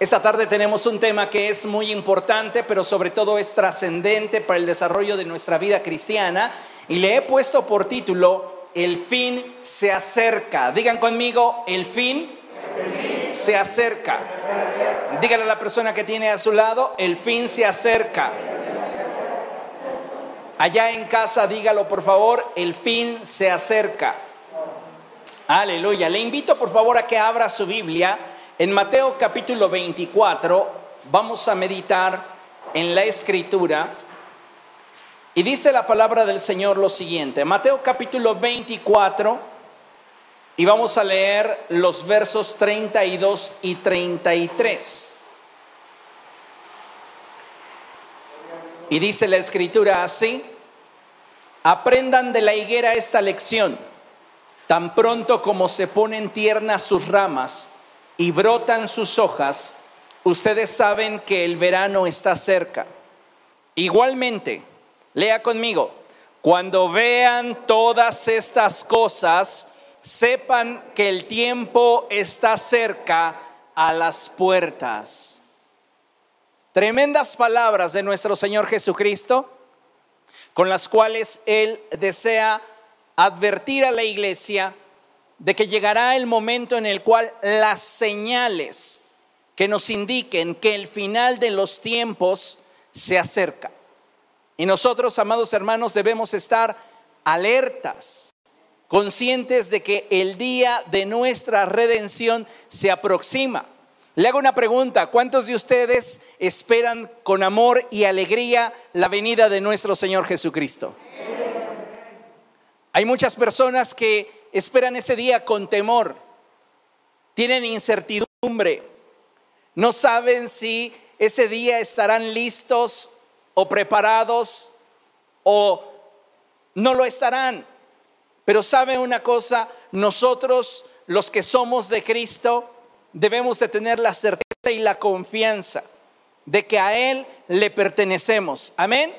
Esta tarde tenemos un tema que es muy importante, pero sobre todo es trascendente para el desarrollo de nuestra vida cristiana y le he puesto por título El fin se acerca. Digan conmigo, el fin, se acerca. Díganle a la persona que tiene a su lado, el fin se acerca. Allá en casa, dígalo por favor, el fin se acerca. Aleluya. Le invito por favor a que abra su Biblia en Mateo capítulo 24 vamos a meditar en la escritura y dice la palabra del Señor lo siguiente. Mateo capítulo 24 y vamos a leer los versos 32 y 33. Y dice la escritura así, aprendan de la higuera esta lección, tan pronto como se ponen tiernas sus ramas, y brotan sus hojas, ustedes saben que el verano está cerca. Igualmente, lea conmigo, cuando vean todas estas cosas, sepan que el tiempo está cerca a las puertas. Tremendas palabras de nuestro Señor Jesucristo, con las cuales Él desea advertir a la iglesia de que llegará el momento en el cual las señales que nos indiquen que el final de los tiempos se acerca. Y nosotros, amados hermanos, debemos estar alertas, conscientes de que el día de nuestra redención se aproxima. Le hago una pregunta, ¿cuántos de ustedes esperan con amor y alegría la venida de nuestro Señor Jesucristo? Hay muchas personas que esperan ese día con temor, tienen incertidumbre, no saben si ese día estarán listos o preparados o no lo estarán. Pero sabe una cosa, nosotros los que somos de Cristo debemos de tener la certeza y la confianza de que a Él le pertenecemos. Amén.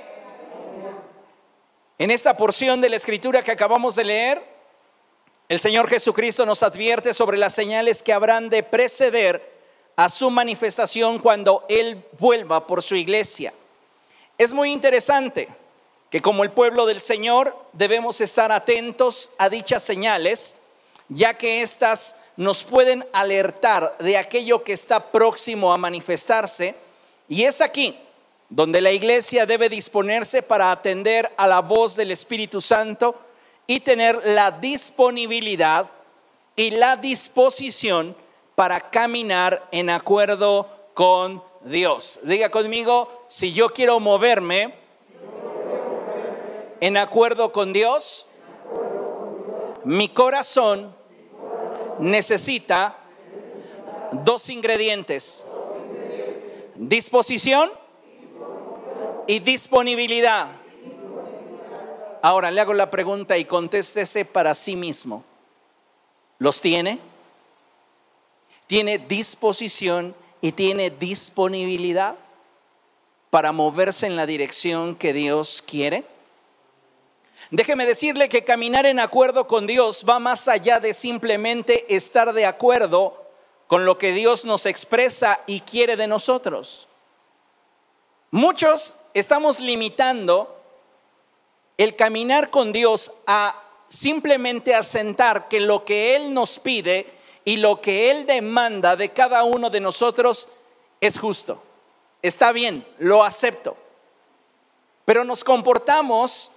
En esta porción de la escritura que acabamos de leer, el Señor Jesucristo nos advierte sobre las señales que habrán de preceder a su manifestación cuando Él vuelva por su iglesia. Es muy interesante que como el pueblo del Señor debemos estar atentos a dichas señales, ya que éstas nos pueden alertar de aquello que está próximo a manifestarse. Y es aquí donde la iglesia debe disponerse para atender a la voz del Espíritu Santo y tener la disponibilidad y la disposición para caminar en acuerdo con Dios. Diga conmigo, si yo quiero moverme en acuerdo con Dios, mi corazón necesita dos ingredientes. Disposición y disponibilidad. Ahora le hago la pregunta y contéstese para sí mismo. ¿Los tiene? ¿Tiene disposición y tiene disponibilidad para moverse en la dirección que Dios quiere? Déjeme decirle que caminar en acuerdo con Dios va más allá de simplemente estar de acuerdo con lo que Dios nos expresa y quiere de nosotros. Muchos estamos limitando el caminar con Dios a simplemente asentar que lo que Él nos pide y lo que Él demanda de cada uno de nosotros es justo. Está bien, lo acepto. Pero nos comportamos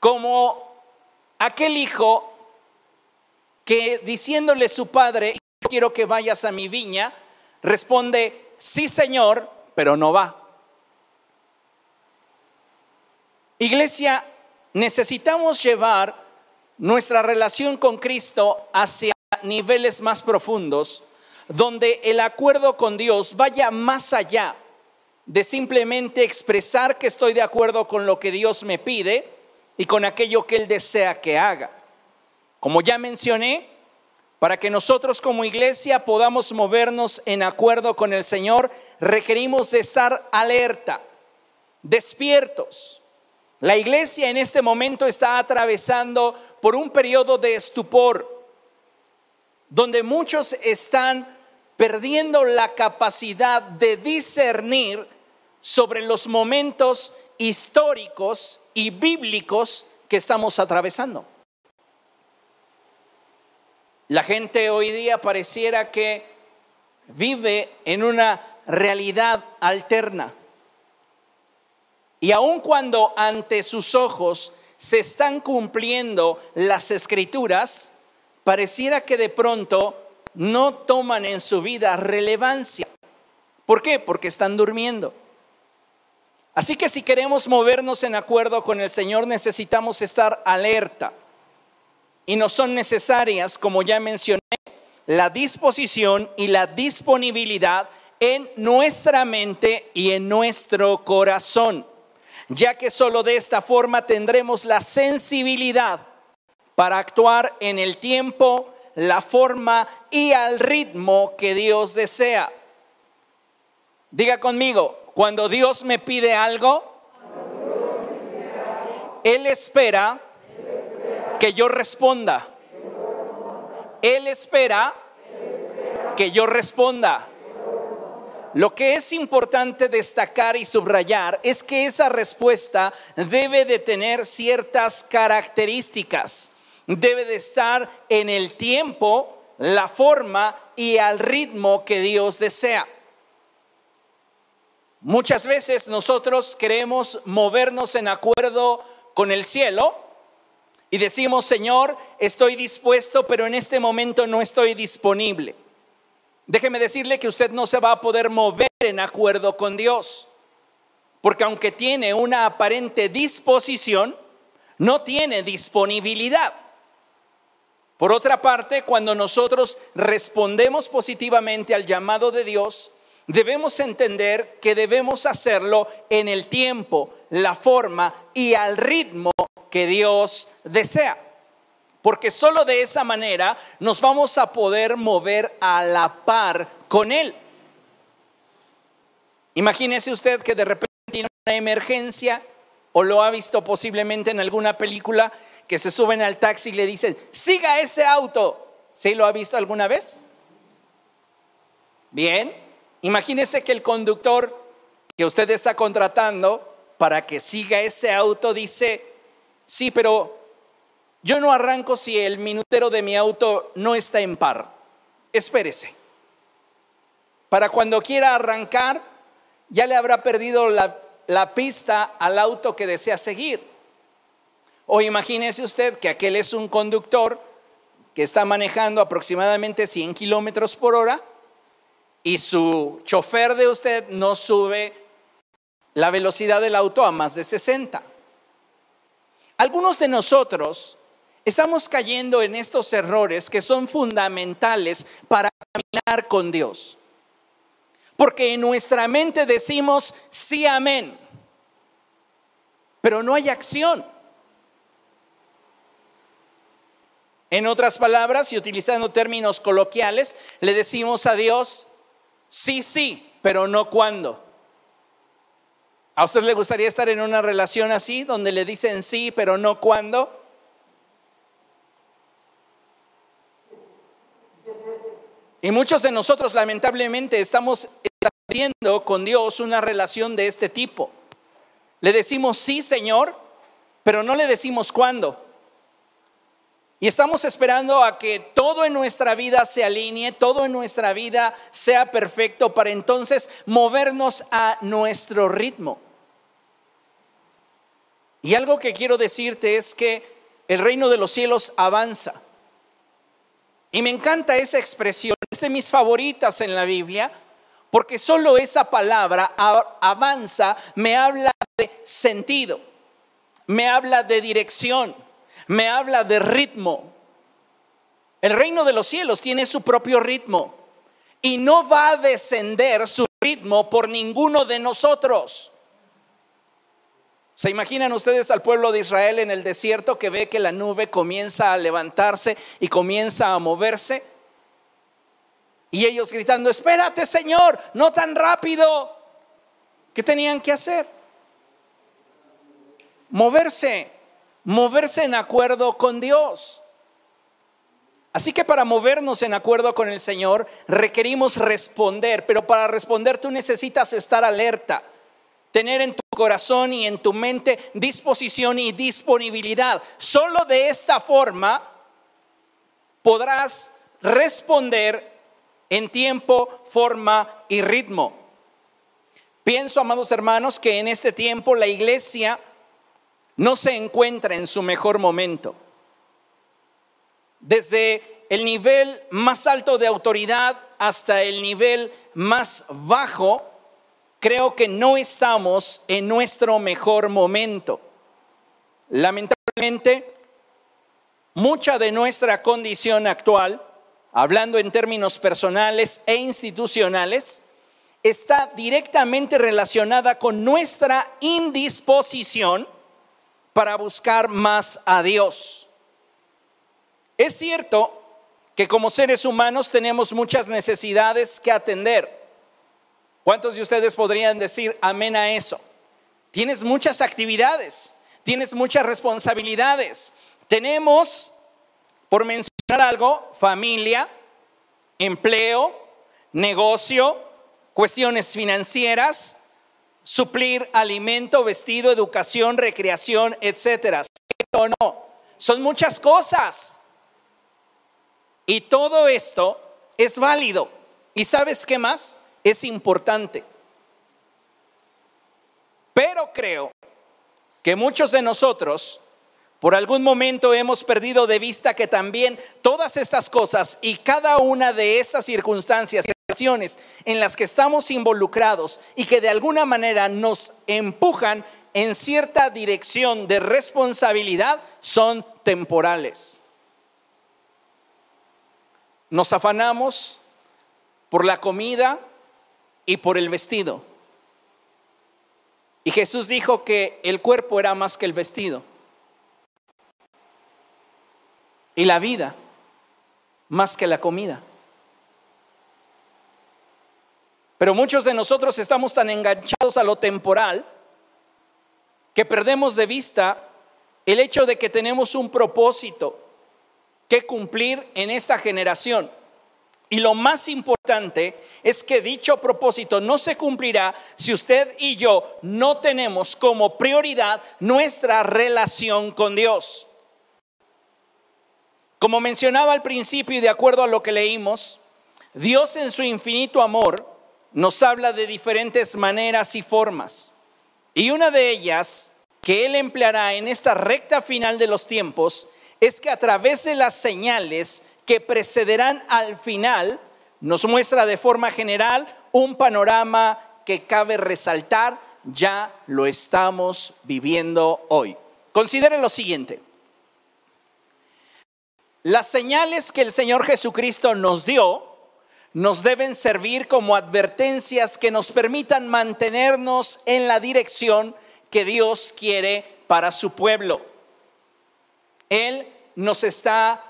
como aquel hijo que diciéndole su padre, quiero que vayas a mi viña, responde, sí señor, pero no va. Iglesia, necesitamos llevar nuestra relación con Cristo hacia niveles más profundos, donde el acuerdo con Dios vaya más allá de simplemente expresar que estoy de acuerdo con lo que Dios me pide y con aquello que Él desea que haga. Como ya mencioné, para que nosotros como iglesia podamos movernos en acuerdo con el Señor, requerimos de estar alerta, despiertos, la iglesia en este momento está atravesando por un periodo de estupor, donde muchos están perdiendo la capacidad de discernir sobre los momentos históricos y bíblicos que estamos atravesando. La gente hoy día pareciera que vive en una realidad alterna. Y aun cuando ante sus ojos se están cumpliendo las escrituras, pareciera que de pronto no toman en su vida relevancia. ¿Por qué? Porque están durmiendo. Así que si queremos movernos en acuerdo con el Señor necesitamos estar alerta. Y no son necesarias, como ya mencioné, la disposición y la disponibilidad en nuestra mente y en nuestro corazón, ya que solo de esta forma tendremos la sensibilidad para actuar en el tiempo, la forma y al ritmo que Dios desea. Diga conmigo, cuando Dios me pide algo, Él espera que yo responda. Él espera que yo responda. Lo que es importante destacar y subrayar es que esa respuesta debe de tener ciertas características debe de estar en el tiempo, la forma y al ritmo que Dios desea. Muchas veces nosotros queremos movernos en acuerdo con el cielo y decimos, Señor, estoy dispuesto, pero en este momento no estoy disponible. Déjeme decirle que usted no se va a poder mover en acuerdo con Dios, porque aunque tiene una aparente disposición, no tiene disponibilidad. Por otra parte, cuando nosotros respondemos positivamente al llamado de Dios, debemos entender que debemos hacerlo en el tiempo, la forma y al ritmo que Dios desea. Porque solo de esa manera nos vamos a poder mover a la par con Él. Imagínese usted que de repente tiene una emergencia o lo ha visto posiblemente en alguna película que se suben al taxi y le dicen, siga ese auto. ¿Sí lo ha visto alguna vez? Bien, imagínese que el conductor que usted está contratando para que siga ese auto dice, sí, pero yo no arranco si el minutero de mi auto no está en par. Espérese. Para cuando quiera arrancar, ya le habrá perdido la, la pista al auto que desea seguir. O imagínese usted que aquel es un conductor que está manejando aproximadamente 100 kilómetros por hora y su chofer de usted no sube la velocidad del auto a más de 60. Algunos de nosotros estamos cayendo en estos errores que son fundamentales para caminar con Dios. Porque en nuestra mente decimos sí, amén, pero no hay acción. En otras palabras, y utilizando términos coloquiales, le decimos a Dios, sí, sí, pero no cuándo. ¿A usted le gustaría estar en una relación así, donde le dicen sí, pero no cuándo? Y muchos de nosotros lamentablemente estamos estableciendo con Dios una relación de este tipo. Le decimos sí, Señor, pero no le decimos cuándo. Y estamos esperando a que todo en nuestra vida se alinee, todo en nuestra vida sea perfecto para entonces movernos a nuestro ritmo. Y algo que quiero decirte es que el reino de los cielos avanza. Y me encanta esa expresión, es de mis favoritas en la Biblia, porque solo esa palabra avanza me habla de sentido, me habla de dirección me habla de ritmo. El reino de los cielos tiene su propio ritmo y no va a descender su ritmo por ninguno de nosotros. ¿Se imaginan ustedes al pueblo de Israel en el desierto que ve que la nube comienza a levantarse y comienza a moverse? Y ellos gritando, espérate Señor, no tan rápido. ¿Qué tenían que hacer? Moverse moverse en acuerdo con Dios. Así que para movernos en acuerdo con el Señor requerimos responder, pero para responder tú necesitas estar alerta, tener en tu corazón y en tu mente disposición y disponibilidad. Solo de esta forma podrás responder en tiempo, forma y ritmo. Pienso, amados hermanos, que en este tiempo la iglesia no se encuentra en su mejor momento desde el nivel más alto de autoridad hasta el nivel más bajo, creo que no estamos en nuestro mejor momento. Lamentablemente, mucha de nuestra condición actual, hablando en términos personales e institucionales, está directamente relacionada con nuestra indisposición para buscar más a Dios. Es cierto que como seres humanos tenemos muchas necesidades que atender. ¿Cuántos de ustedes podrían decir amén a eso? Tienes muchas actividades, tienes muchas responsabilidades. Tenemos, por mencionar algo, familia, empleo, negocio, cuestiones financieras, suplir alimento, vestido, educación, recreación, etcétera. ¿Cierto o no? Son muchas cosas. Y todo esto es válido. ¿Y sabes qué más? Es importante. Pero creo que muchos de nosotros por algún momento hemos perdido de vista que también todas estas cosas y cada una de estas circunstancias situaciones en las que estamos involucrados y que de alguna manera nos empujan en cierta dirección de responsabilidad son temporales. Nos afanamos por la comida y por el vestido. Y Jesús dijo que el cuerpo era más que el vestido. Y la vida más que la comida. Pero muchos de nosotros estamos tan enganchados a lo temporal que perdemos de vista el hecho de que tenemos un propósito que cumplir en esta generación. Y lo más importante es que dicho propósito no se cumplirá si usted y yo no tenemos como prioridad nuestra relación con Dios. Como mencionaba al principio y de acuerdo a lo que leímos, Dios en su infinito amor nos habla de diferentes maneras y formas. Y una de ellas que Él empleará en esta recta final de los tiempos es que a través de las señales que precederán al final, nos muestra de forma general un panorama que cabe resaltar, ya lo estamos viviendo hoy. Considere lo siguiente. Las señales que el Señor Jesucristo nos dio nos deben servir como advertencias que nos permitan mantenernos en la dirección que Dios quiere para su pueblo. Él nos está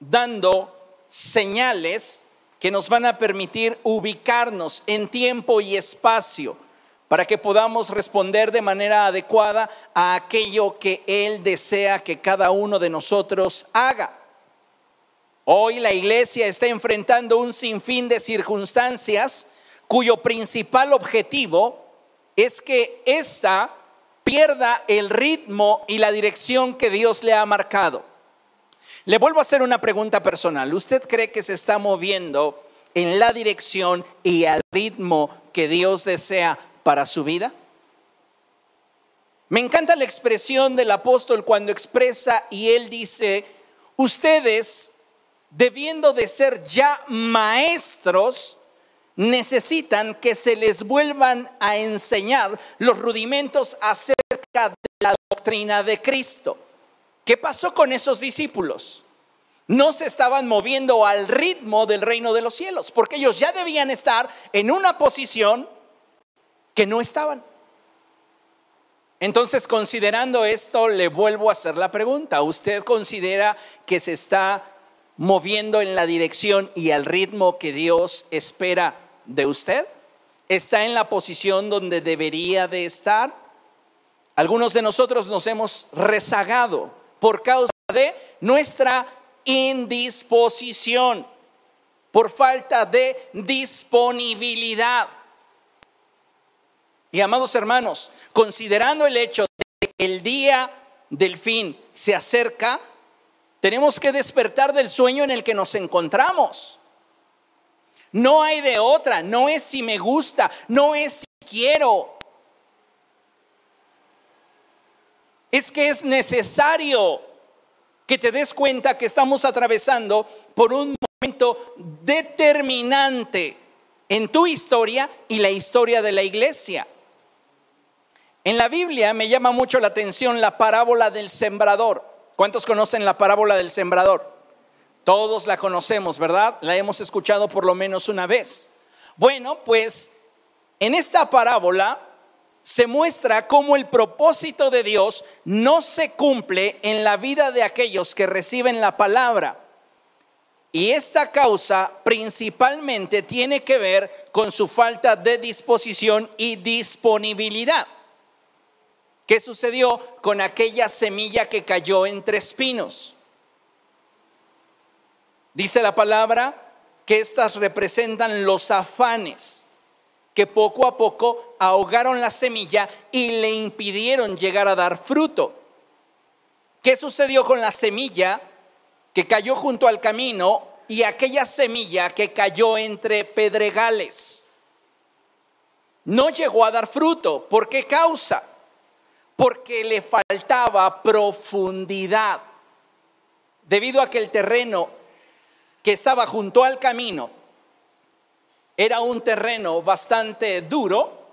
dando señales que nos van a permitir ubicarnos en tiempo y espacio para que podamos responder de manera adecuada a aquello que Él desea que cada uno de nosotros haga. Hoy la iglesia está enfrentando un sinfín de circunstancias cuyo principal objetivo es que ésta pierda el ritmo y la dirección que Dios le ha marcado. Le vuelvo a hacer una pregunta personal. ¿Usted cree que se está moviendo en la dirección y al ritmo que Dios desea para su vida? Me encanta la expresión del apóstol cuando expresa y él dice, ustedes, debiendo de ser ya maestros, necesitan que se les vuelvan a enseñar los rudimentos acerca de la doctrina de Cristo. ¿Qué pasó con esos discípulos? No se estaban moviendo al ritmo del reino de los cielos, porque ellos ya debían estar en una posición que no estaban. Entonces, considerando esto, le vuelvo a hacer la pregunta. ¿Usted considera que se está moviendo en la dirección y al ritmo que Dios espera de usted? ¿Está en la posición donde debería de estar? Algunos de nosotros nos hemos rezagado por causa de nuestra indisposición, por falta de disponibilidad. Y amados hermanos, considerando el hecho de que el día del fin se acerca, tenemos que despertar del sueño en el que nos encontramos. No hay de otra, no es si me gusta, no es si quiero. Es que es necesario que te des cuenta que estamos atravesando por un momento determinante en tu historia y la historia de la iglesia. En la Biblia me llama mucho la atención la parábola del sembrador. ¿Cuántos conocen la parábola del sembrador? Todos la conocemos, ¿verdad? La hemos escuchado por lo menos una vez. Bueno, pues en esta parábola se muestra cómo el propósito de Dios no se cumple en la vida de aquellos que reciben la palabra. Y esta causa principalmente tiene que ver con su falta de disposición y disponibilidad. ¿Qué sucedió con aquella semilla que cayó entre espinos? Dice la palabra que estas representan los afanes que poco a poco ahogaron la semilla y le impidieron llegar a dar fruto. ¿Qué sucedió con la semilla que cayó junto al camino y aquella semilla que cayó entre pedregales? No llegó a dar fruto. ¿Por qué causa? Porque le faltaba profundidad, debido a que el terreno que estaba junto al camino era un terreno bastante duro,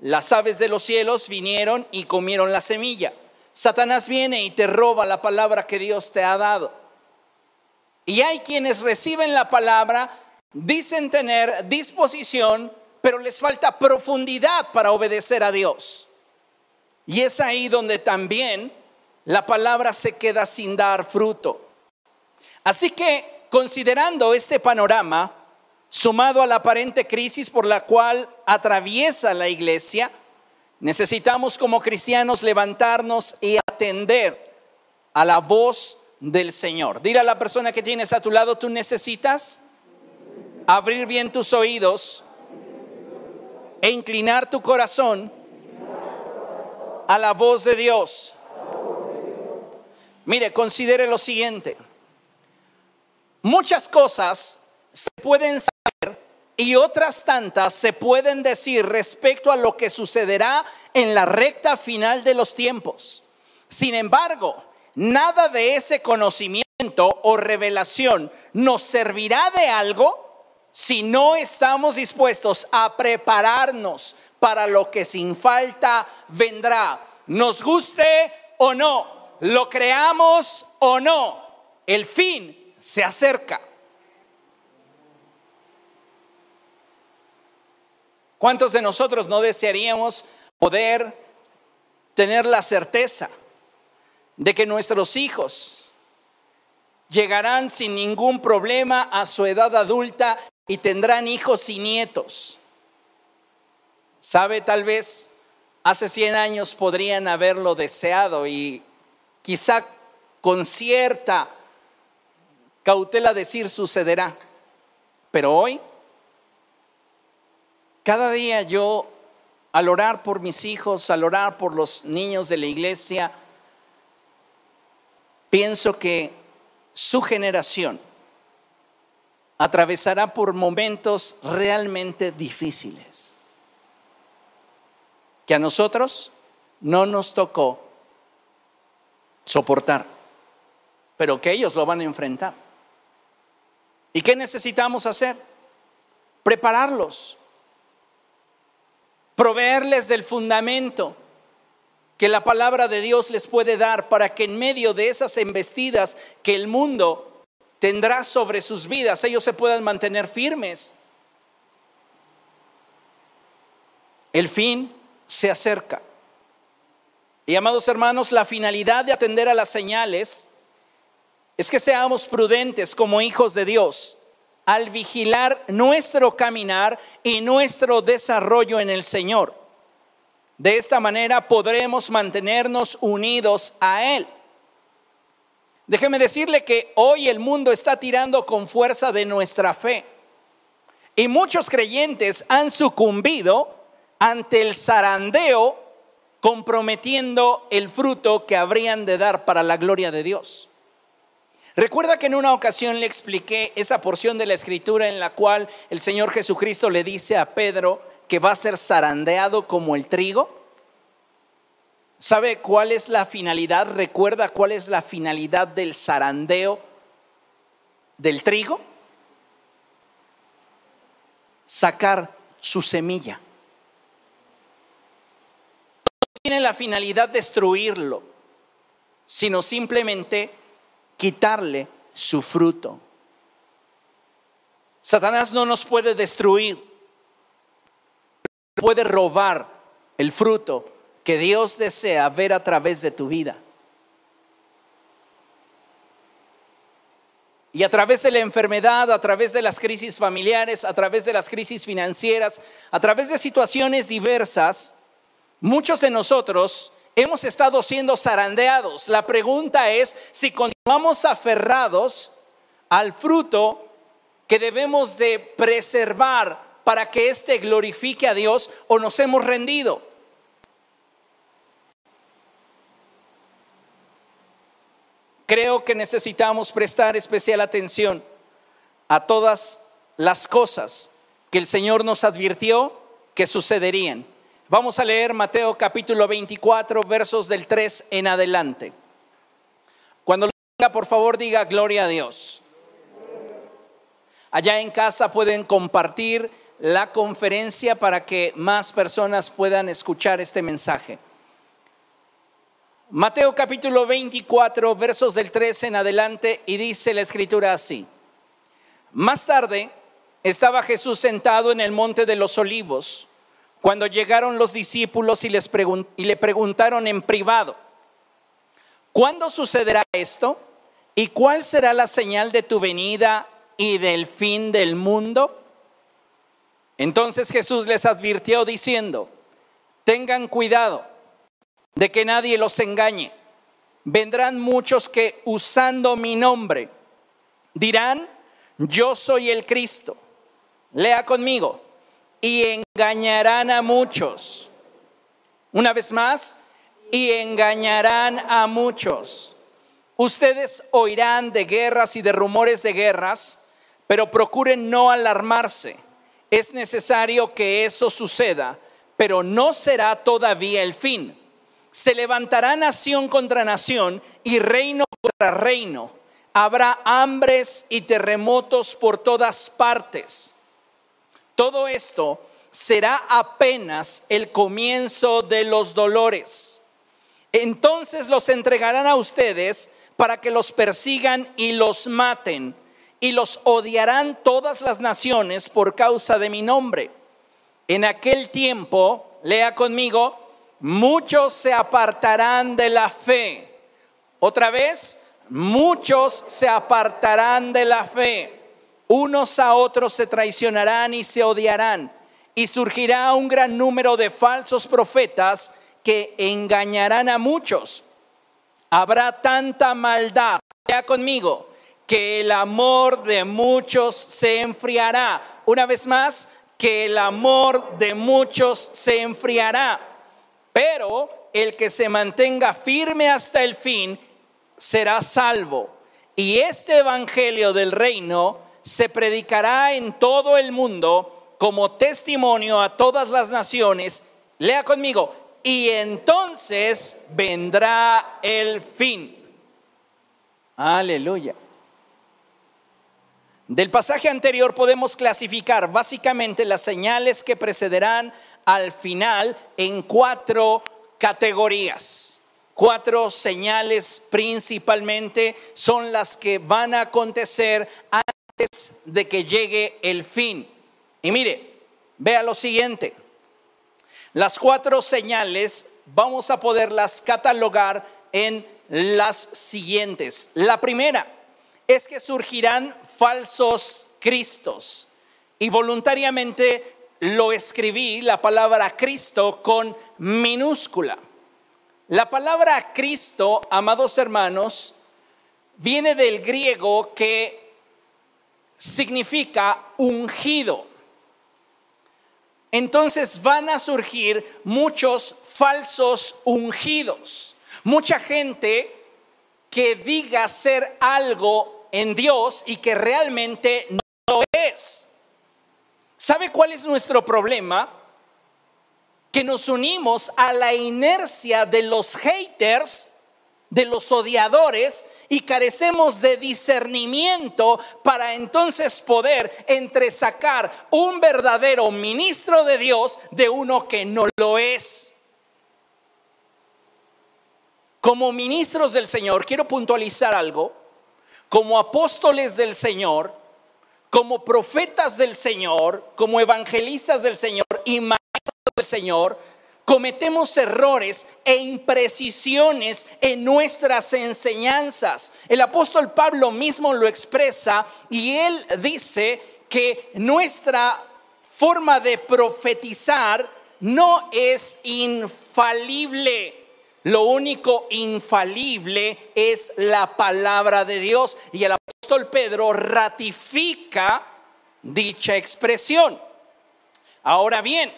las aves de los cielos vinieron y comieron la semilla. Satanás viene y te roba la palabra que Dios te ha dado. Y hay quienes reciben la palabra, dicen tener disposición, pero les falta profundidad para obedecer a Dios. Y es ahí donde también la palabra se queda sin dar fruto. Así que, considerando este panorama, sumado a la aparente crisis por la cual atraviesa la iglesia, necesitamos como cristianos levantarnos y atender a la voz del Señor. Dile a la persona que tienes a tu lado, tú necesitas abrir bien tus oídos e inclinar tu corazón a la voz de Dios. Mire, considere lo siguiente. Muchas cosas se pueden saber y otras tantas se pueden decir respecto a lo que sucederá en la recta final de los tiempos. Sin embargo, nada de ese conocimiento o revelación nos servirá de algo si no estamos dispuestos a prepararnos para lo que sin falta vendrá. Nos guste o no, lo creamos o no, el fin se acerca. ¿Cuántos de nosotros no desearíamos poder tener la certeza de que nuestros hijos llegarán sin ningún problema a su edad adulta y tendrán hijos y nietos? Sabe, tal vez hace 100 años podrían haberlo deseado y quizá con cierta cautela decir sucederá. Pero hoy, cada día yo, al orar por mis hijos, al orar por los niños de la iglesia, pienso que su generación atravesará por momentos realmente difíciles que a nosotros no nos tocó soportar, pero que ellos lo van a enfrentar. ¿Y qué necesitamos hacer? Prepararlos, proveerles del fundamento que la palabra de Dios les puede dar para que en medio de esas embestidas que el mundo tendrá sobre sus vidas, ellos se puedan mantener firmes. El fin se acerca. Y amados hermanos, la finalidad de atender a las señales es que seamos prudentes como hijos de Dios al vigilar nuestro caminar y nuestro desarrollo en el Señor. De esta manera podremos mantenernos unidos a Él. Déjeme decirle que hoy el mundo está tirando con fuerza de nuestra fe. Y muchos creyentes han sucumbido ante el zarandeo comprometiendo el fruto que habrían de dar para la gloria de Dios. Recuerda que en una ocasión le expliqué esa porción de la escritura en la cual el Señor Jesucristo le dice a Pedro que va a ser zarandeado como el trigo. ¿Sabe cuál es la finalidad? ¿Recuerda cuál es la finalidad del zarandeo del trigo? Sacar su semilla. No tiene la finalidad de destruirlo, sino simplemente quitarle su fruto. Satanás no nos puede destruir, puede robar el fruto que Dios desea ver a través de tu vida. Y a través de la enfermedad, a través de las crisis familiares, a través de las crisis financieras, a través de situaciones diversas, muchos de nosotros hemos estado siendo zarandeados. La pregunta es si continuamos aferrados al fruto que debemos de preservar para que éste glorifique a Dios o nos hemos rendido. Creo que necesitamos prestar especial atención a todas las cosas que el Señor nos advirtió que sucederían. Vamos a leer Mateo capítulo 24, versos del 3 en adelante. Cuando lo diga, por favor, diga gloria a Dios. Allá en casa pueden compartir la conferencia para que más personas puedan escuchar este mensaje. Mateo capítulo 24, versos del 13 en adelante, y dice la escritura así. Más tarde estaba Jesús sentado en el monte de los olivos, cuando llegaron los discípulos y, les y le preguntaron en privado, ¿cuándo sucederá esto? ¿Y cuál será la señal de tu venida y del fin del mundo? Entonces Jesús les advirtió diciendo, tengan cuidado de que nadie los engañe. Vendrán muchos que usando mi nombre dirán, yo soy el Cristo. Lea conmigo. Y engañarán a muchos. Una vez más, y engañarán a muchos. Ustedes oirán de guerras y de rumores de guerras, pero procuren no alarmarse. Es necesario que eso suceda, pero no será todavía el fin se levantará nación contra nación y reino contra reino. Habrá hambres y terremotos por todas partes. Todo esto será apenas el comienzo de los dolores. Entonces los entregarán a ustedes para que los persigan y los maten, y los odiarán todas las naciones por causa de mi nombre. En aquel tiempo, lea conmigo, muchos se apartarán de la fe. Otra vez, muchos se apartarán de la fe. Unos a otros se traicionarán y se odiarán. Y surgirá un gran número de falsos profetas que engañarán a muchos. Habrá tanta maldad, ya conmigo, que el amor de muchos se enfriará. Una vez más, que el amor de muchos se enfriará pero el que se mantenga firme hasta el fin será salvo. Y este Evangelio del reino se predicará en todo el mundo como testimonio a todas las naciones. Lea conmigo. Y entonces vendrá el fin. Aleluya. Del pasaje anterior podemos clasificar básicamente las señales que precederán al final en cuatro categorías. Cuatro señales principalmente son las que van a acontecer antes de que llegue el fin. Y mire, vea lo siguiente. Las cuatro señales vamos a poderlas catalogar en las siguientes. La primera es que surgirán falsos cristos y voluntariamente lo escribí la palabra Cristo con minúscula. La palabra Cristo, amados hermanos, viene del griego que significa ungido. Entonces van a surgir muchos falsos ungidos. Mucha gente que diga ser algo en Dios y que realmente no lo es. ¿Sabe cuál es nuestro problema? Que nos unimos a la inercia de los haters, de los odiadores, y carecemos de discernimiento para entonces poder entresacar un verdadero ministro de Dios de uno que no lo es. Como ministros del Señor, quiero puntualizar algo, como apóstoles del Señor, como profetas del Señor, como evangelistas del Señor y maestros del Señor, cometemos errores e imprecisiones en nuestras enseñanzas. El apóstol Pablo mismo lo expresa y él dice que nuestra forma de profetizar no es infalible. Lo único infalible es la palabra de Dios. Y el apóstol Pedro ratifica dicha expresión. Ahora bien,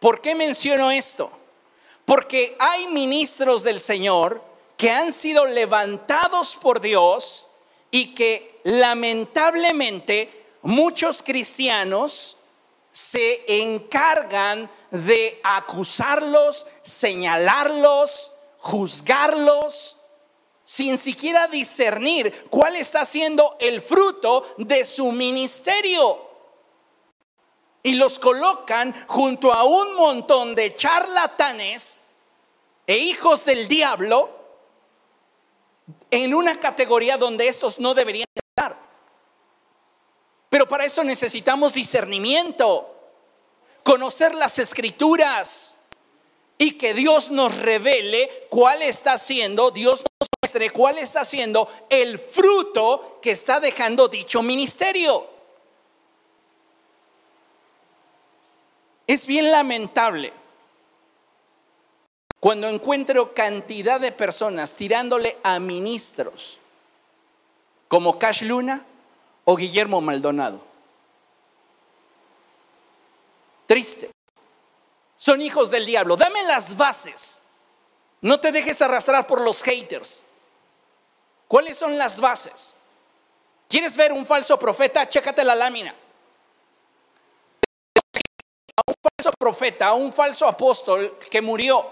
¿por qué menciono esto? Porque hay ministros del Señor que han sido levantados por Dios y que lamentablemente muchos cristianos se encargan de acusarlos, señalarlos, juzgarlos, sin siquiera discernir cuál está siendo el fruto de su ministerio. Y los colocan junto a un montón de charlatanes e hijos del diablo en una categoría donde estos no deberían. Pero para eso necesitamos discernimiento, conocer las escrituras y que Dios nos revele cuál está siendo, Dios nos muestre cuál está siendo el fruto que está dejando dicho ministerio. Es bien lamentable cuando encuentro cantidad de personas tirándole a ministros como Cash Luna, o Guillermo Maldonado. Triste. Son hijos del diablo. Dame las bases. No te dejes arrastrar por los haters. ¿Cuáles son las bases? ¿Quieres ver un falso profeta? Chécate la lámina. un falso profeta, un falso apóstol que murió.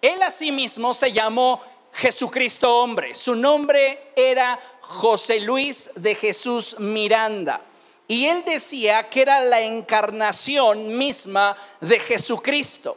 Él asimismo se llamó Jesucristo hombre. Su nombre era José Luis de Jesús Miranda. Y él decía que era la encarnación misma de Jesucristo.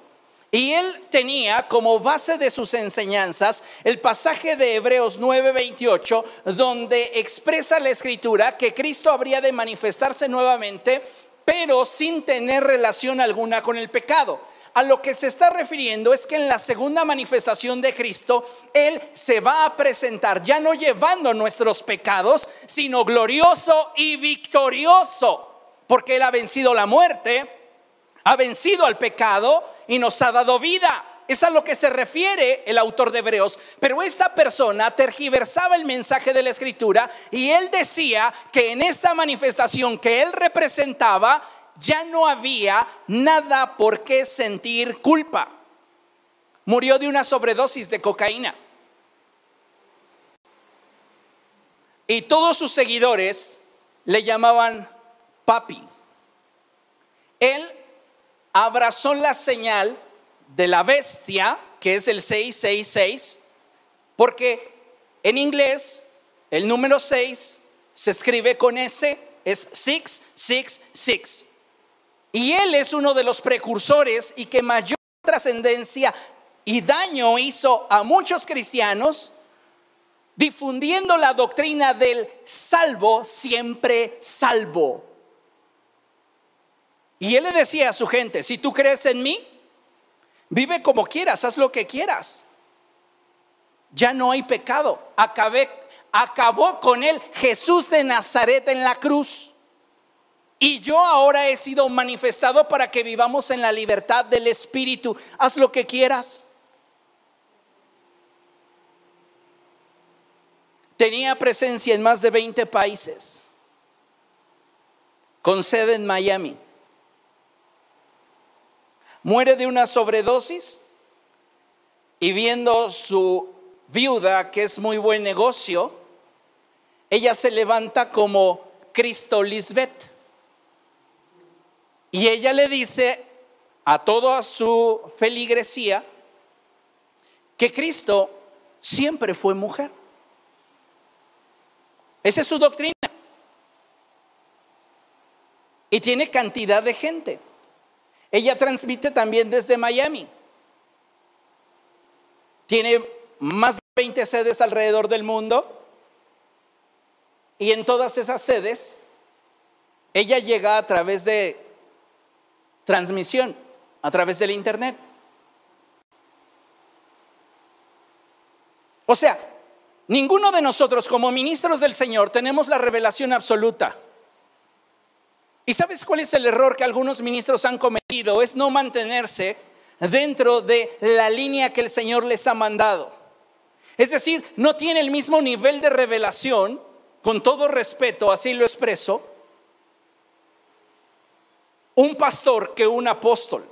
Y él tenía como base de sus enseñanzas el pasaje de Hebreos 9:28, donde expresa la escritura que Cristo habría de manifestarse nuevamente, pero sin tener relación alguna con el pecado a lo que se está refiriendo es que en la segunda manifestación de Cristo, Él se va a presentar ya no llevando nuestros pecados, sino glorioso y victorioso, porque Él ha vencido la muerte, ha vencido al pecado y nos ha dado vida. Es a lo que se refiere el autor de Hebreos. Pero esta persona tergiversaba el mensaje de la escritura y él decía que en esta manifestación que él representaba, ya no había nada por qué sentir culpa. Murió de una sobredosis de cocaína. Y todos sus seguidores le llamaban papi. Él abrazó la señal de la bestia, que es el 666, porque en inglés el número 6 se escribe con S, es 666. Y él es uno de los precursores y que mayor trascendencia y daño hizo a muchos cristianos difundiendo la doctrina del salvo, siempre salvo. Y él le decía a su gente, si tú crees en mí, vive como quieras, haz lo que quieras. Ya no hay pecado. Acabé, acabó con él Jesús de Nazaret en la cruz. Y yo ahora he sido manifestado para que vivamos en la libertad del Espíritu. Haz lo que quieras. tenía presencia en más de 20 países, con sede en Miami. Muere de una sobredosis y viendo su viuda, que es muy buen negocio, ella se levanta como Cristo Lisbeth. Y ella le dice a toda su feligresía que Cristo siempre fue mujer. Esa es su doctrina. Y tiene cantidad de gente. Ella transmite también desde Miami. Tiene más de 20 sedes alrededor del mundo. Y en todas esas sedes, ella llega a través de transmisión, a través del Internet. O sea, ninguno de nosotros como ministros del Señor tenemos la revelación absoluta. ¿Y sabes cuál es el error que algunos ministros han cometido? Es no mantenerse dentro de la línea que el Señor les ha mandado. Es decir, no tiene el mismo nivel de revelación, con todo respeto, así lo expreso, un pastor que un apóstol.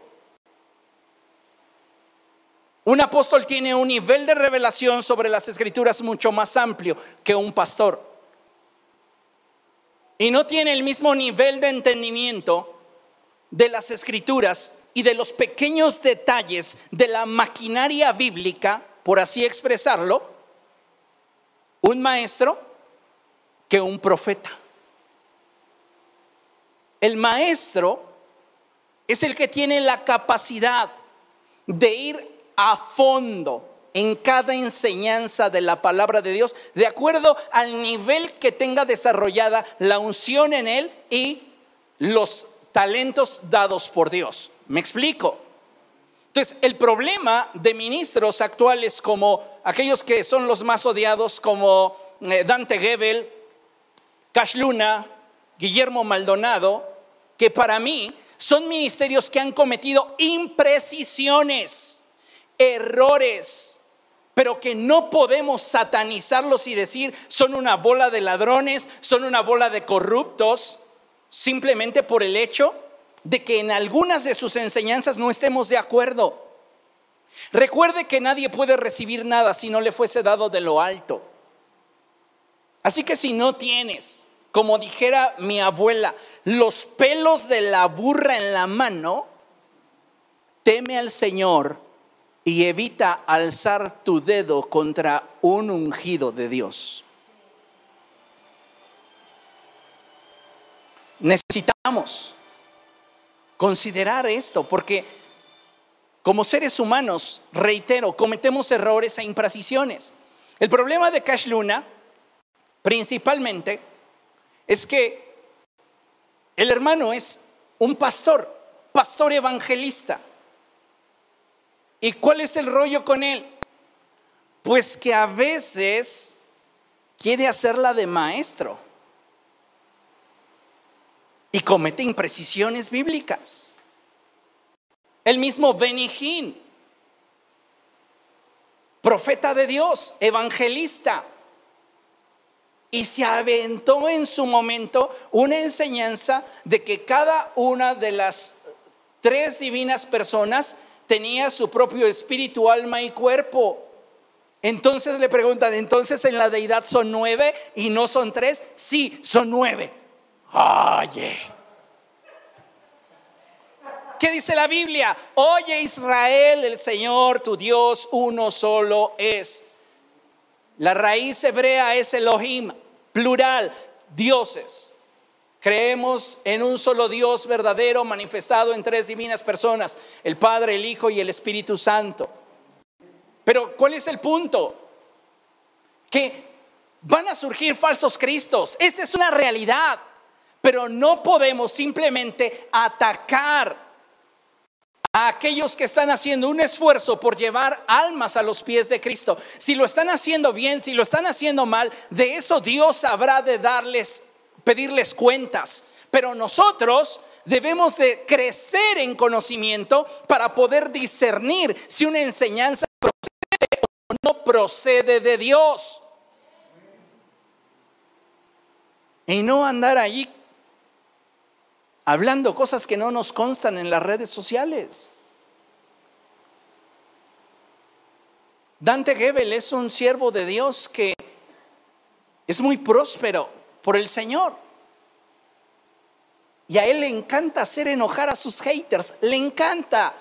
Un apóstol tiene un nivel de revelación sobre las escrituras mucho más amplio que un pastor. Y no tiene el mismo nivel de entendimiento de las escrituras y de los pequeños detalles de la maquinaria bíblica, por así expresarlo, un maestro que un profeta. El maestro es el que tiene la capacidad de ir a fondo en cada enseñanza de la palabra de Dios, de acuerdo al nivel que tenga desarrollada la unción en él y los talentos dados por Dios. ¿Me explico? Entonces, el problema de ministros actuales como aquellos que son los más odiados, como eh, Dante Gebel, Cash Luna, Guillermo Maldonado, que para mí son ministerios que han cometido imprecisiones errores, pero que no podemos satanizarlos y decir son una bola de ladrones, son una bola de corruptos, simplemente por el hecho de que en algunas de sus enseñanzas no estemos de acuerdo. Recuerde que nadie puede recibir nada si no le fuese dado de lo alto. Así que si no tienes, como dijera mi abuela, los pelos de la burra en la mano, teme al Señor y evita alzar tu dedo contra un ungido de Dios. Necesitamos considerar esto porque como seres humanos, reitero, cometemos errores e imprecisiones. El problema de Cash Luna, principalmente, es que el hermano es un pastor, pastor evangelista. ¿Y cuál es el rollo con él? Pues que a veces quiere hacerla de maestro y comete imprecisiones bíblicas. El mismo Benijín, profeta de Dios, evangelista, y se aventó en su momento una enseñanza de que cada una de las tres divinas personas tenía su propio espíritu, alma y cuerpo. Entonces le preguntan, entonces en la deidad son nueve y no son tres. Sí, son nueve. Oye. ¿Qué dice la Biblia? Oye Israel, el Señor tu Dios uno solo es. La raíz hebrea es Elohim, plural, dioses. Creemos en un solo Dios verdadero manifestado en tres divinas personas, el Padre, el Hijo y el Espíritu Santo. Pero ¿cuál es el punto? Que van a surgir falsos cristos. Esta es una realidad, pero no podemos simplemente atacar a aquellos que están haciendo un esfuerzo por llevar almas a los pies de Cristo. Si lo están haciendo bien, si lo están haciendo mal, de eso Dios habrá de darles pedirles cuentas, pero nosotros debemos de crecer en conocimiento para poder discernir si una enseñanza procede o no procede de Dios. y no andar allí hablando cosas que no nos constan en las redes sociales. Dante Gebel es un siervo de Dios que es muy próspero por el Señor. Y a él le encanta hacer enojar a sus haters, le encanta.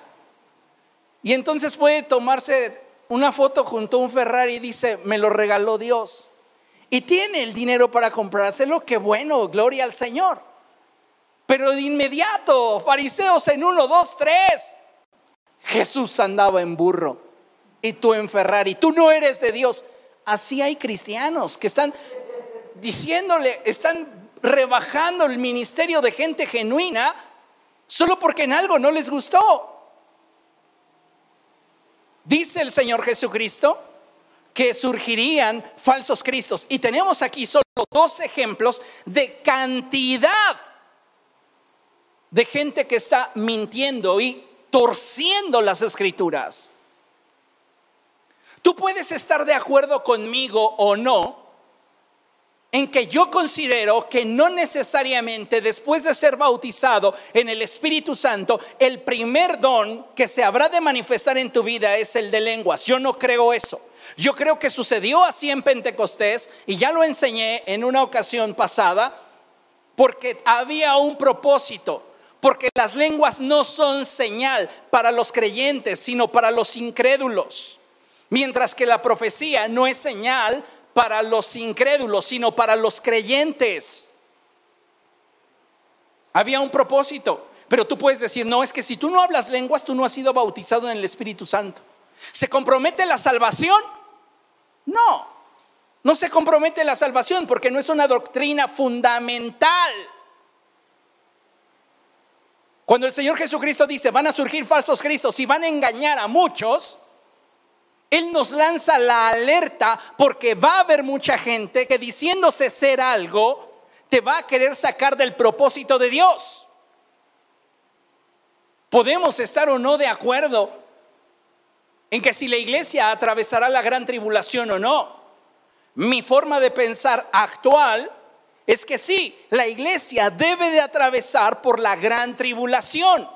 Y entonces puede tomarse una foto junto a un Ferrari y dice, me lo regaló Dios. Y tiene el dinero para comprárselo, qué bueno, gloria al Señor. Pero de inmediato, fariseos en uno, dos, tres, Jesús andaba en burro y tú en Ferrari. Tú no eres de Dios. Así hay cristianos que están diciéndole, están rebajando el ministerio de gente genuina solo porque en algo no les gustó. Dice el Señor Jesucristo que surgirían falsos cristos. Y tenemos aquí solo dos ejemplos de cantidad de gente que está mintiendo y torciendo las escrituras. Tú puedes estar de acuerdo conmigo o no en que yo considero que no necesariamente después de ser bautizado en el Espíritu Santo, el primer don que se habrá de manifestar en tu vida es el de lenguas. Yo no creo eso. Yo creo que sucedió así en Pentecostés y ya lo enseñé en una ocasión pasada porque había un propósito, porque las lenguas no son señal para los creyentes, sino para los incrédulos. Mientras que la profecía no es señal para los incrédulos, sino para los creyentes. Había un propósito, pero tú puedes decir, no, es que si tú no hablas lenguas, tú no has sido bautizado en el Espíritu Santo. ¿Se compromete la salvación? No, no se compromete la salvación porque no es una doctrina fundamental. Cuando el Señor Jesucristo dice, van a surgir falsos cristos y van a engañar a muchos, él nos lanza la alerta porque va a haber mucha gente que diciéndose ser algo, te va a querer sacar del propósito de Dios. Podemos estar o no de acuerdo en que si la iglesia atravesará la gran tribulación o no. Mi forma de pensar actual es que sí, la iglesia debe de atravesar por la gran tribulación.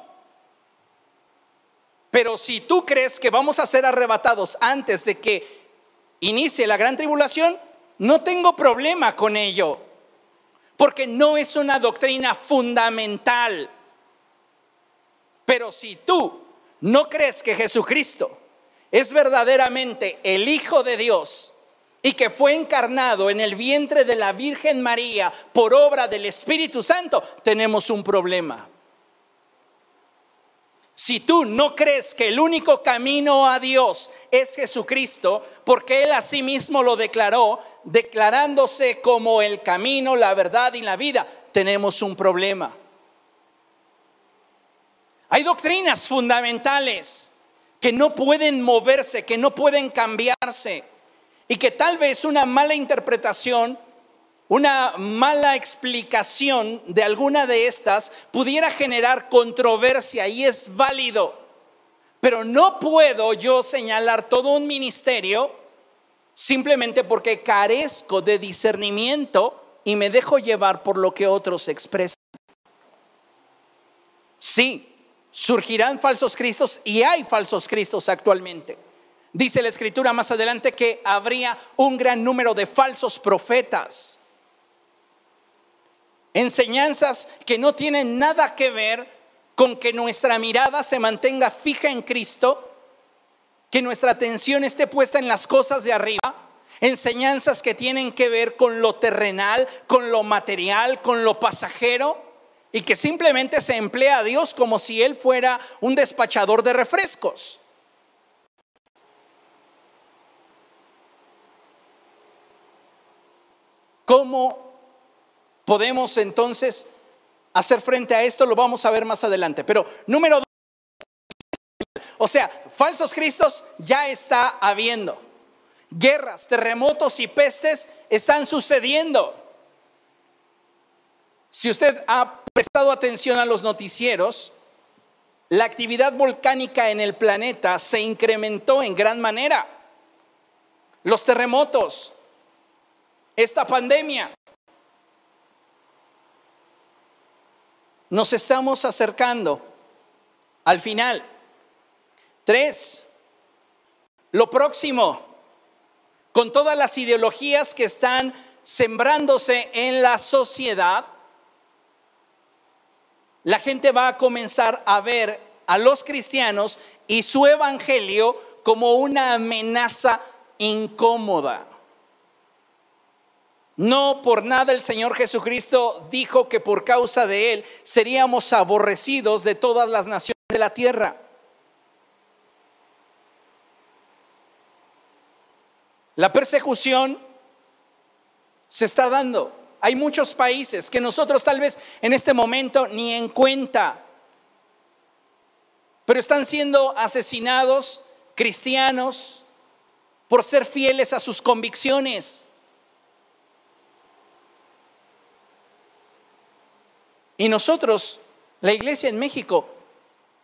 Pero si tú crees que vamos a ser arrebatados antes de que inicie la gran tribulación, no tengo problema con ello, porque no es una doctrina fundamental. Pero si tú no crees que Jesucristo es verdaderamente el Hijo de Dios y que fue encarnado en el vientre de la Virgen María por obra del Espíritu Santo, tenemos un problema. Si tú no crees que el único camino a Dios es Jesucristo, porque Él a sí mismo lo declaró, declarándose como el camino, la verdad y la vida, tenemos un problema. Hay doctrinas fundamentales que no pueden moverse, que no pueden cambiarse y que tal vez una mala interpretación una mala explicación de alguna de estas pudiera generar controversia y es válido. Pero no puedo yo señalar todo un ministerio simplemente porque carezco de discernimiento y me dejo llevar por lo que otros expresan. Sí, surgirán falsos cristos y hay falsos cristos actualmente. Dice la escritura más adelante que habría un gran número de falsos profetas enseñanzas que no tienen nada que ver con que nuestra mirada se mantenga fija en Cristo, que nuestra atención esté puesta en las cosas de arriba, enseñanzas que tienen que ver con lo terrenal, con lo material, con lo pasajero, y que simplemente se emplea a Dios como si Él fuera un despachador de refrescos. ¿Cómo podemos entonces hacer frente a esto, lo vamos a ver más adelante. Pero número dos, o sea, falsos cristos ya está habiendo. Guerras, terremotos y pestes están sucediendo. Si usted ha prestado atención a los noticieros, la actividad volcánica en el planeta se incrementó en gran manera. Los terremotos, esta pandemia, nos estamos acercando al final. Tres, lo próximo, con todas las ideologías que están sembrándose en la sociedad, la gente va a comenzar a ver a los cristianos y su evangelio como una amenaza incómoda. No por nada el Señor Jesucristo dijo que por causa de Él seríamos aborrecidos de todas las naciones de la tierra. La persecución se está dando. Hay muchos países que nosotros tal vez en este momento ni en cuenta, pero están siendo asesinados cristianos por ser fieles a sus convicciones. Y nosotros, la iglesia en México,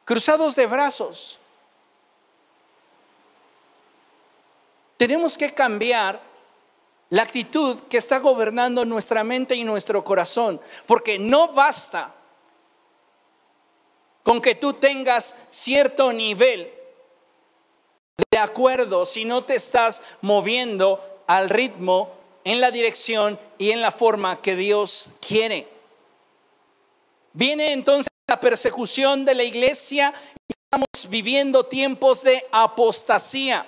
cruzados de brazos, tenemos que cambiar la actitud que está gobernando nuestra mente y nuestro corazón, porque no basta con que tú tengas cierto nivel de acuerdo si no te estás moviendo al ritmo, en la dirección y en la forma que Dios quiere. Viene entonces la persecución de la iglesia y estamos viviendo tiempos de apostasía.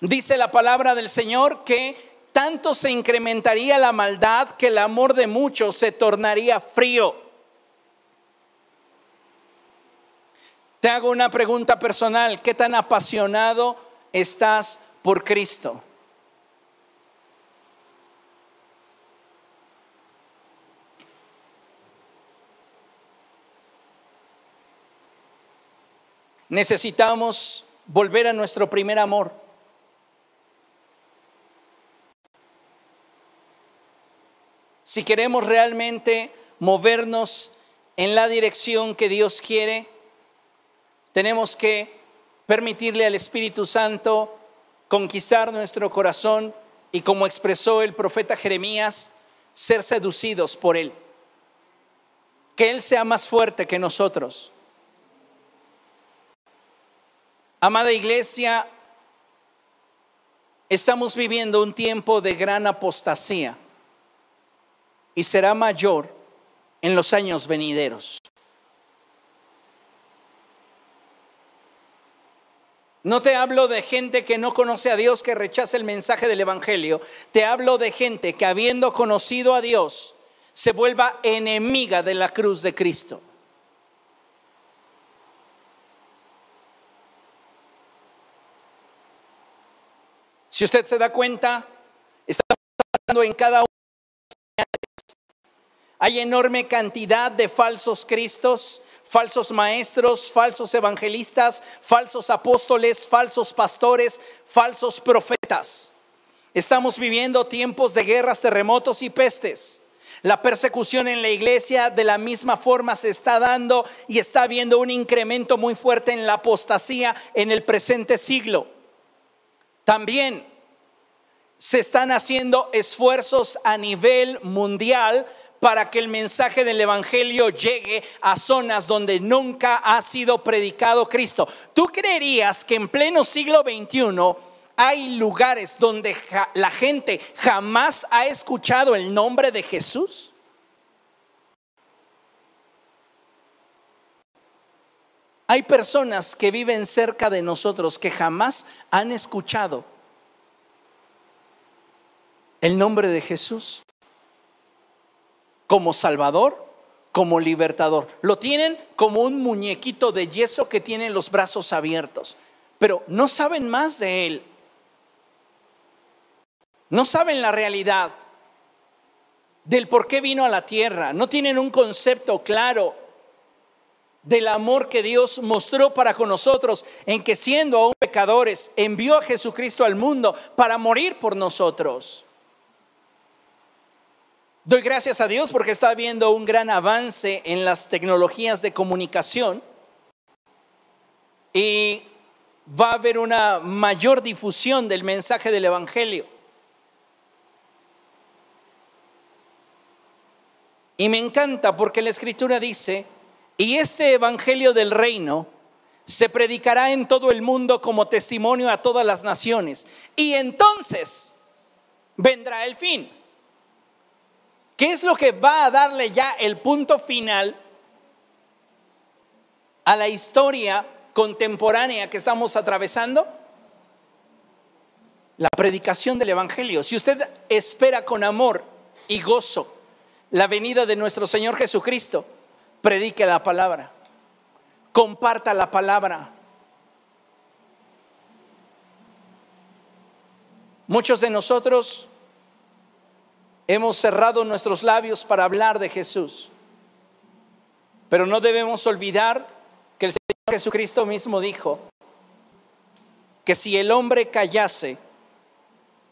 Dice la palabra del Señor que tanto se incrementaría la maldad que el amor de muchos se tornaría frío. Te hago una pregunta personal. ¿Qué tan apasionado estás por Cristo? Necesitamos volver a nuestro primer amor. Si queremos realmente movernos en la dirección que Dios quiere, tenemos que permitirle al Espíritu Santo conquistar nuestro corazón y como expresó el profeta Jeremías, ser seducidos por Él. Que Él sea más fuerte que nosotros. Amada iglesia, estamos viviendo un tiempo de gran apostasía y será mayor en los años venideros. No te hablo de gente que no conoce a Dios, que rechaza el mensaje del Evangelio. Te hablo de gente que habiendo conocido a Dios, se vuelva enemiga de la cruz de Cristo. Si usted se da cuenta, estamos hablando en cada uno. Hay enorme cantidad de falsos cristos, falsos maestros, falsos evangelistas, falsos apóstoles, falsos pastores, falsos profetas. Estamos viviendo tiempos de guerras, terremotos y pestes. La persecución en la iglesia de la misma forma se está dando y está habiendo un incremento muy fuerte en la apostasía en el presente siglo. También se están haciendo esfuerzos a nivel mundial para que el mensaje del Evangelio llegue a zonas donde nunca ha sido predicado Cristo. ¿Tú creerías que en pleno siglo XXI hay lugares donde la gente jamás ha escuchado el nombre de Jesús? Hay personas que viven cerca de nosotros que jamás han escuchado el nombre de Jesús como Salvador, como libertador. Lo tienen como un muñequito de yeso que tiene los brazos abiertos, pero no saben más de Él. No saben la realidad del por qué vino a la tierra. No tienen un concepto claro del amor que Dios mostró para con nosotros, en que siendo aún pecadores, envió a Jesucristo al mundo para morir por nosotros. Doy gracias a Dios porque está habiendo un gran avance en las tecnologías de comunicación y va a haber una mayor difusión del mensaje del Evangelio. Y me encanta porque la escritura dice Y ese evangelio del reino se predicará en todo el mundo como testimonio a todas las naciones. Y entonces vendrá el fin. ¿Qué es lo que va a darle ya el punto final a la historia contemporánea que estamos atravesando? La predicación del Evangelio. Si usted espera con amor y gozo la venida de nuestro Señor Jesucristo, predique la palabra comparta la palabra. Muchos de nosotros hemos cerrado nuestros labios para hablar de Jesús, pero no debemos olvidar que el Señor Jesucristo mismo dijo que si el hombre callase,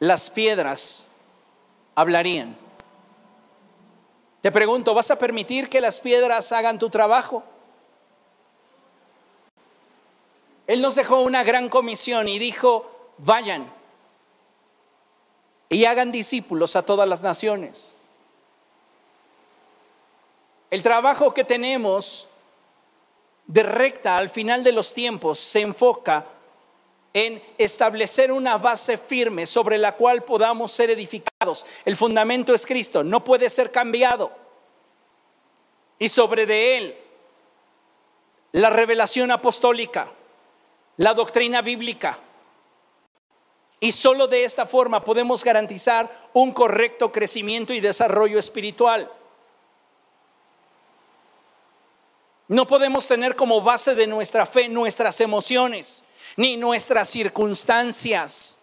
las piedras hablarían. Te pregunto, ¿vas a permitir que las piedras hagan tu trabajo? Él nos dejó una gran comisión y dijo, vayan y hagan discípulos a todas las naciones. El trabajo que tenemos de recta al final de los tiempos se enfoca en establecer una base firme sobre la cual podamos ser edificados. El fundamento es Cristo, no puede ser cambiado. Y sobre de él, la revelación apostólica la doctrina bíblica. Y solo de esta forma podemos garantizar un correcto crecimiento y desarrollo espiritual. No podemos tener como base de nuestra fe nuestras emociones ni nuestras circunstancias.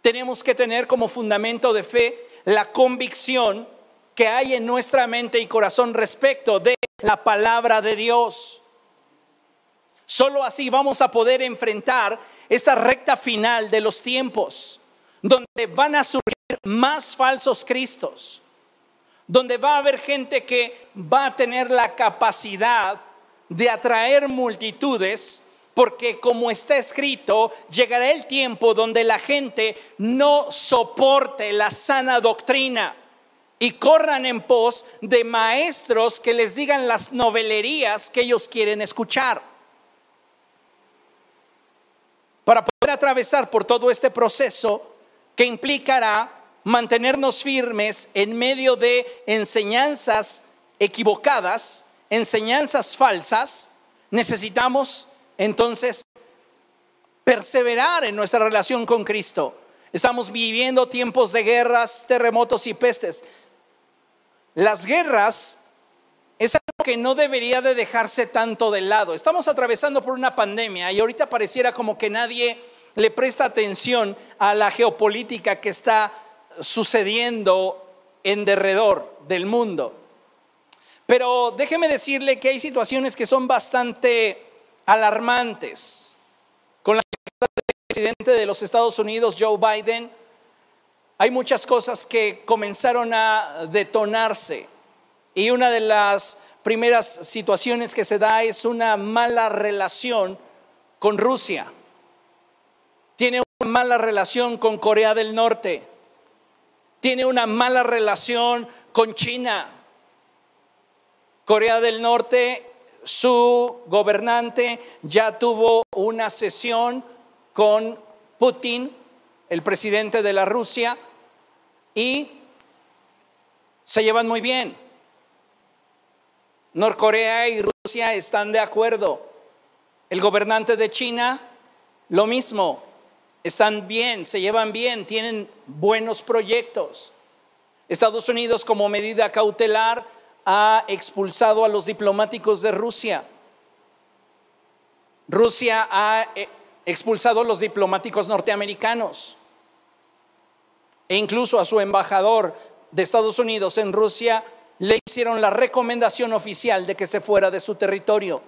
Tenemos que tener como fundamento de fe la convicción que hay en nuestra mente y corazón respecto de la palabra de Dios. Solo así vamos a poder enfrentar esta recta final de los tiempos, donde van a surgir más falsos cristos, donde va a haber gente que va a tener la capacidad de atraer multitudes, porque como está escrito, llegará el tiempo donde la gente no soporte la sana doctrina y corran en pos de maestros que les digan las novelerías que ellos quieren escuchar. para poder atravesar por todo este proceso que implicará mantenernos firmes en medio de enseñanzas equivocadas, enseñanzas falsas, necesitamos entonces perseverar en nuestra relación con Cristo. Estamos viviendo tiempos de guerras, terremotos y pestes. Las guerras es algo que no debería de dejarse tanto de lado. Estamos atravesando por una pandemia y ahorita pareciera como que nadie le presta atención a la geopolítica que está sucediendo en derredor del mundo. Pero déjeme decirle que hay situaciones que son bastante alarmantes. Con la del presidente de los Estados Unidos, Joe Biden, hay muchas cosas que comenzaron a detonarse. Y una de las primeras situaciones que se da es una mala relación con Rusia. Tiene una mala relación con Corea del Norte. Tiene una mala relación con China. Corea del Norte, su gobernante ya tuvo una sesión con Putin, el presidente de la Rusia, y se llevan muy bien. Norcorea y Rusia están de acuerdo. El gobernante de China, lo mismo. Están bien, se llevan bien, tienen buenos proyectos. Estados Unidos, como medida cautelar, ha expulsado a los diplomáticos de Rusia. Rusia ha eh, expulsado a los diplomáticos norteamericanos e incluso a su embajador de Estados Unidos en Rusia le hicieron la recomendación oficial de que se fuera de su territorio.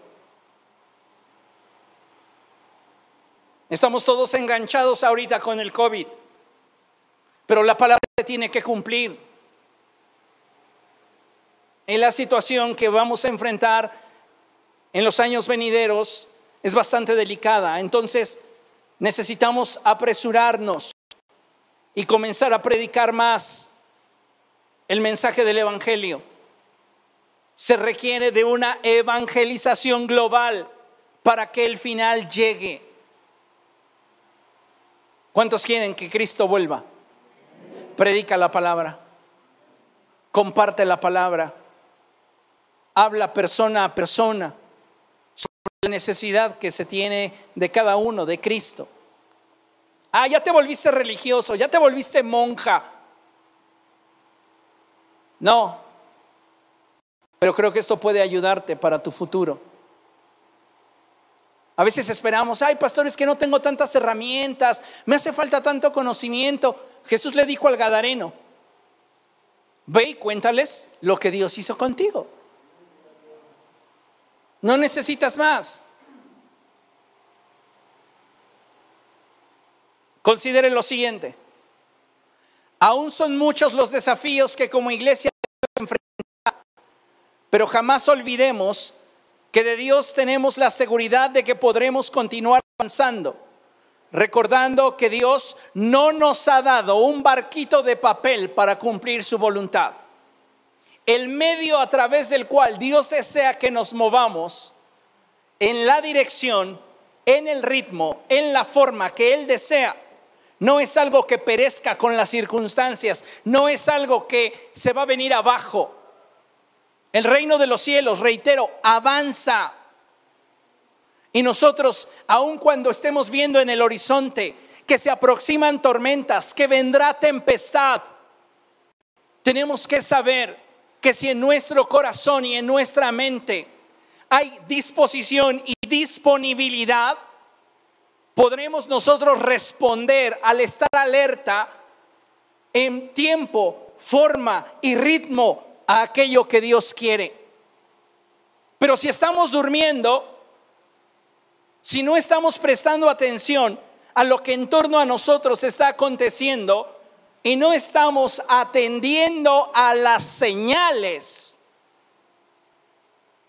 Estamos todos enganchados ahorita con el COVID, pero la palabra se tiene que cumplir. En la situación que vamos a enfrentar en los años venideros es bastante delicada, entonces necesitamos apresurarnos y comenzar a predicar más el mensaje del Evangelio. Se requiere de una evangelización global para que el final llegue. ¿Cuántos quieren que Cristo vuelva? Predica la palabra, comparte la palabra, habla persona a persona sobre la necesidad que se tiene de cada uno, de Cristo. Ah, ya te volviste religioso, ya te volviste monja. No, pero creo que esto puede ayudarte para tu futuro. A veces esperamos, ay pastores que no tengo tantas herramientas, me hace falta tanto conocimiento. Jesús le dijo al Gadareno, ve y cuéntales lo que Dios hizo contigo. No necesitas más. Considere lo siguiente. Aún son muchos los desafíos que como iglesia enfrentar, pero jamás olvidemos que de Dios tenemos la seguridad de que podremos continuar avanzando, recordando que Dios no nos ha dado un barquito de papel para cumplir su voluntad. El medio a través del cual Dios desea que nos movamos en la dirección, en el ritmo, en la forma que Él desea no es algo que perezca con las circunstancias, no es algo que se va a venir abajo. El reino de los cielos, reitero, avanza. Y nosotros, aun cuando estemos viendo en el horizonte que se aproximan tormentas, que vendrá tempestad, tenemos que saber que si en nuestro corazón y en nuestra mente hay disposición y disponibilidad, podremos nosotros responder al estar alerta en tiempo, forma y ritmo a aquello que Dios quiere. Pero si estamos durmiendo, si no estamos prestando atención a lo que en torno a nosotros está aconteciendo y no estamos atendiendo a las señales,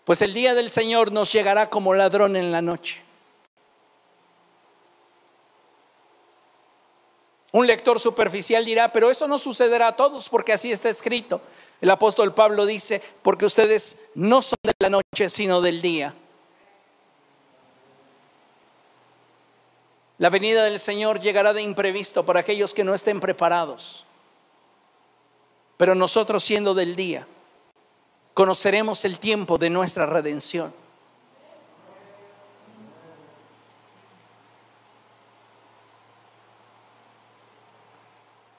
pues el día del Señor nos llegará como ladrón en la noche. Un lector superficial dirá, pero eso no sucederá a todos porque así está escrito. El apóstol Pablo dice, porque ustedes no son de la noche, sino del día. La venida del Señor llegará de imprevisto para aquellos que no estén preparados. Pero nosotros siendo del día, conoceremos el tiempo de nuestra redención.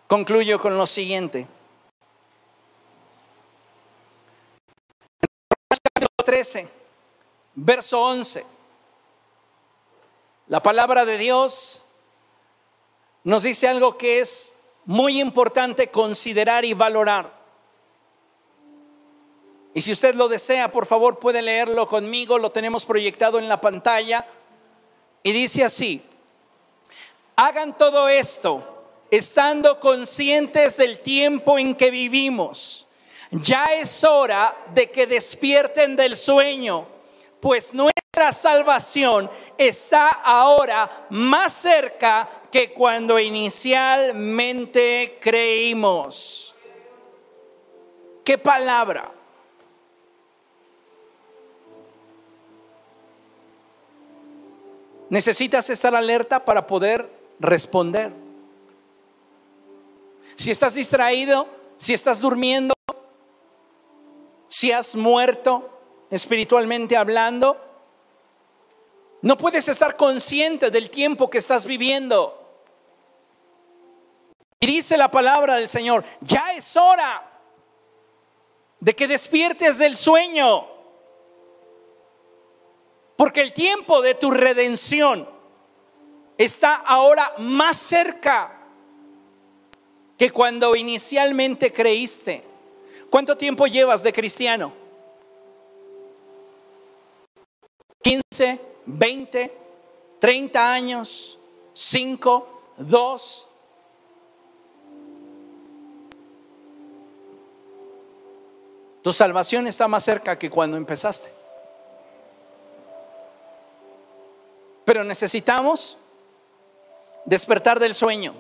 Concluyo con lo siguiente. Capítulo 13, verso 11. La palabra de Dios nos dice algo que es muy importante considerar y valorar. Y si usted lo desea, por favor puede leerlo conmigo, lo tenemos proyectado en la pantalla. Y dice así, hagan todo esto estando conscientes del tiempo en que vivimos. Ya es hora de que despierten del sueño, pues nuestra salvación está ahora más cerca que cuando inicialmente creímos. ¿Qué palabra? Necesitas estar alerta para poder responder si estás distraído, si estás durmiendo, si has muerto espiritualmente hablando, no puedes estar consciente del tiempo que estás viviendo. Y dice la palabra del Señor, ya es hora de que despiertes del sueño, porque el tiempo de tu redención está ahora más cerca que cuando inicialmente creíste. ¿Cuánto tiempo llevas de cristiano? 15, 20, 30 años, 5, 2. Tu salvación está más cerca que cuando empezaste. Pero necesitamos despertar del sueño.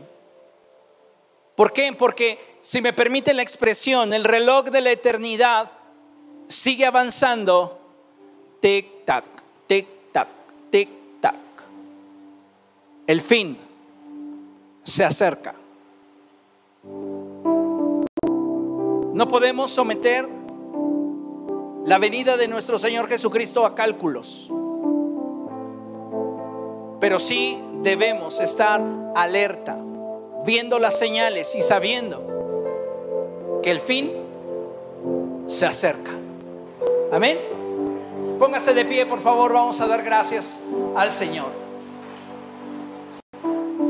¿Por qué? Porque si me permite la expresión, el reloj de la eternidad sigue avanzando, tic-tac, tic-tac, tic-tac. El fin se acerca. No podemos someter la venida de nuestro Señor Jesucristo a cálculos, pero sí debemos estar alerta, viendo las señales y sabiendo que el fin se acerca. Amén. Póngase de pie, por favor, vamos a dar gracias al Señor.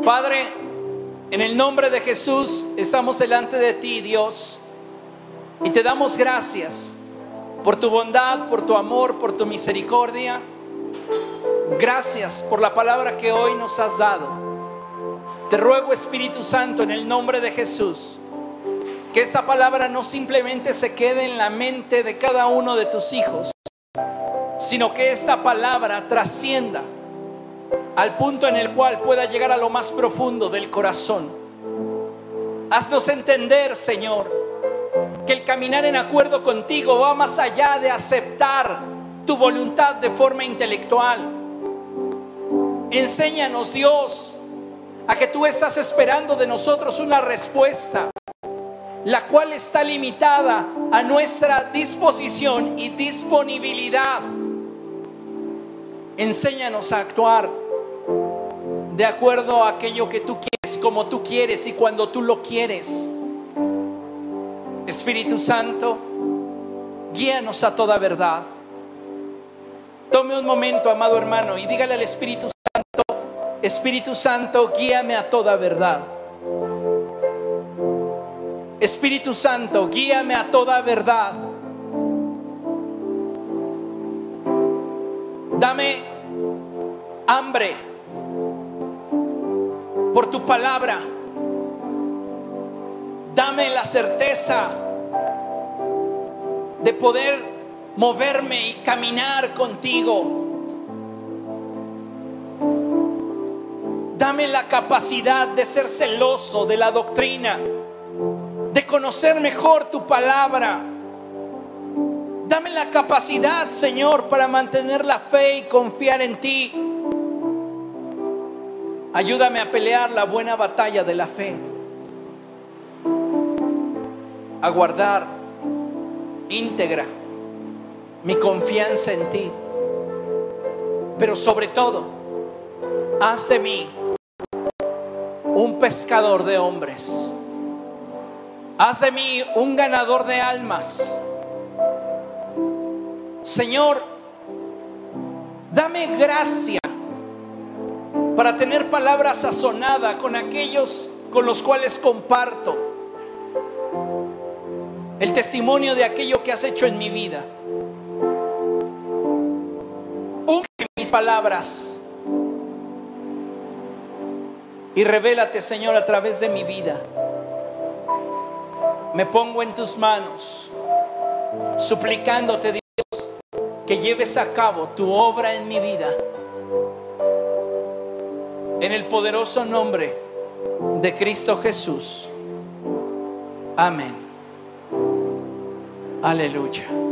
Padre, en el nombre de Jesús estamos delante de ti, Dios, y te damos gracias por tu bondad, por tu amor, por tu misericordia. Gracias por la palabra que hoy nos has dado. Te ruego, Espíritu Santo, en el nombre de Jesús, que esta palabra no simplemente se quede en la mente de cada uno de tus hijos, sino que esta palabra trascienda al punto en el cual pueda llegar a lo más profundo del corazón. Haznos entender, Señor, que el caminar en acuerdo contigo va más allá de aceptar tu voluntad de forma intelectual. Enséñanos, Dios, a que tú estás esperando de nosotros una respuesta, la cual está limitada a nuestra disposición y disponibilidad. Enséñanos a actuar de acuerdo a aquello que tú quieres, como tú quieres y cuando tú lo quieres. Espíritu Santo, guíanos a toda verdad. Tome un momento, amado hermano, y dígale al Espíritu Santo, Espíritu Santo, guíame a toda verdad. Espíritu Santo, guíame a toda verdad. Dame hambre por tu palabra. Dame la certeza de poder moverme y caminar contigo. Dame la capacidad de ser celoso de la doctrina, de conocer mejor tu palabra. Dame la capacidad, Señor, para mantener la fe y confiar en ti. Ayúdame a pelear la buena batalla de la fe. A guardar íntegra mi confianza en ti. Pero sobre todo, haz de mí un pescador de hombres. Haz de mí un ganador de almas. Señor, dame gracia para tener palabra sazonada con aquellos con los cuales comparto el testimonio de aquello que has hecho en mi vida. Unge mis palabras y revélate, Señor, a través de mi vida. Me pongo en tus manos, suplicándote, que lleves a cabo tu obra en mi vida en el poderoso nombre de Cristo Jesús. Amén. Aleluya.